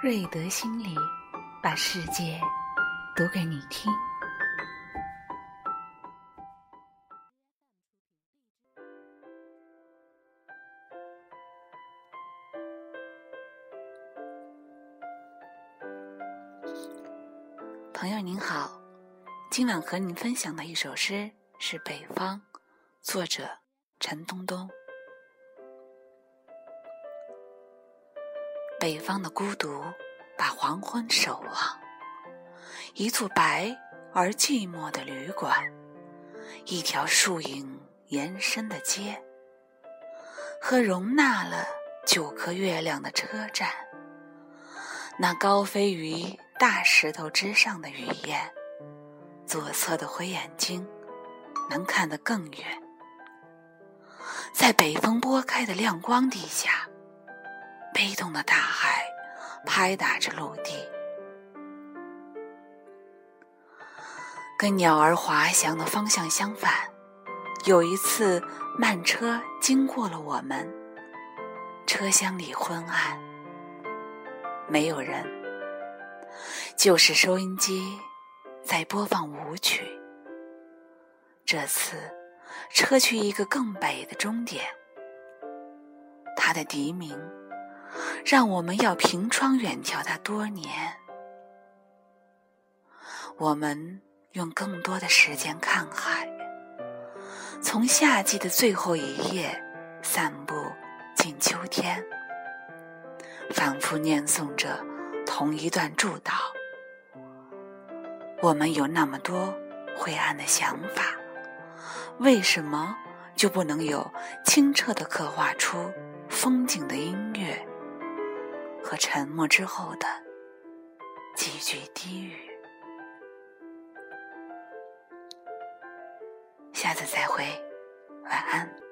瑞德心里，把世界读给你听。朋友您好，今晚和您分享的一首诗是《北方》，作者陈东东。北方的孤独，把黄昏守望。一座白而寂寞的旅馆，一条树影延伸的街，和容纳了九颗月亮的车站。那高飞于大石头之上的雨燕，左侧的灰眼睛能看得更远。在北风拨开的亮光底下。悲痛的大海拍打着陆地，跟鸟儿滑翔的方向相反。有一次，慢车经过了我们，车厢里昏暗，没有人，就是收音机在播放舞曲。这次，车去一个更北的终点，它的笛鸣。让我们要凭窗远眺它多年。我们用更多的时间看海，从夏季的最后一夜散步进秋天，反复念诵着同一段祝祷。我们有那么多灰暗的想法，为什么就不能有清澈的刻画出风景的音乐？和沉默之后的几句低语。下次再会，晚安。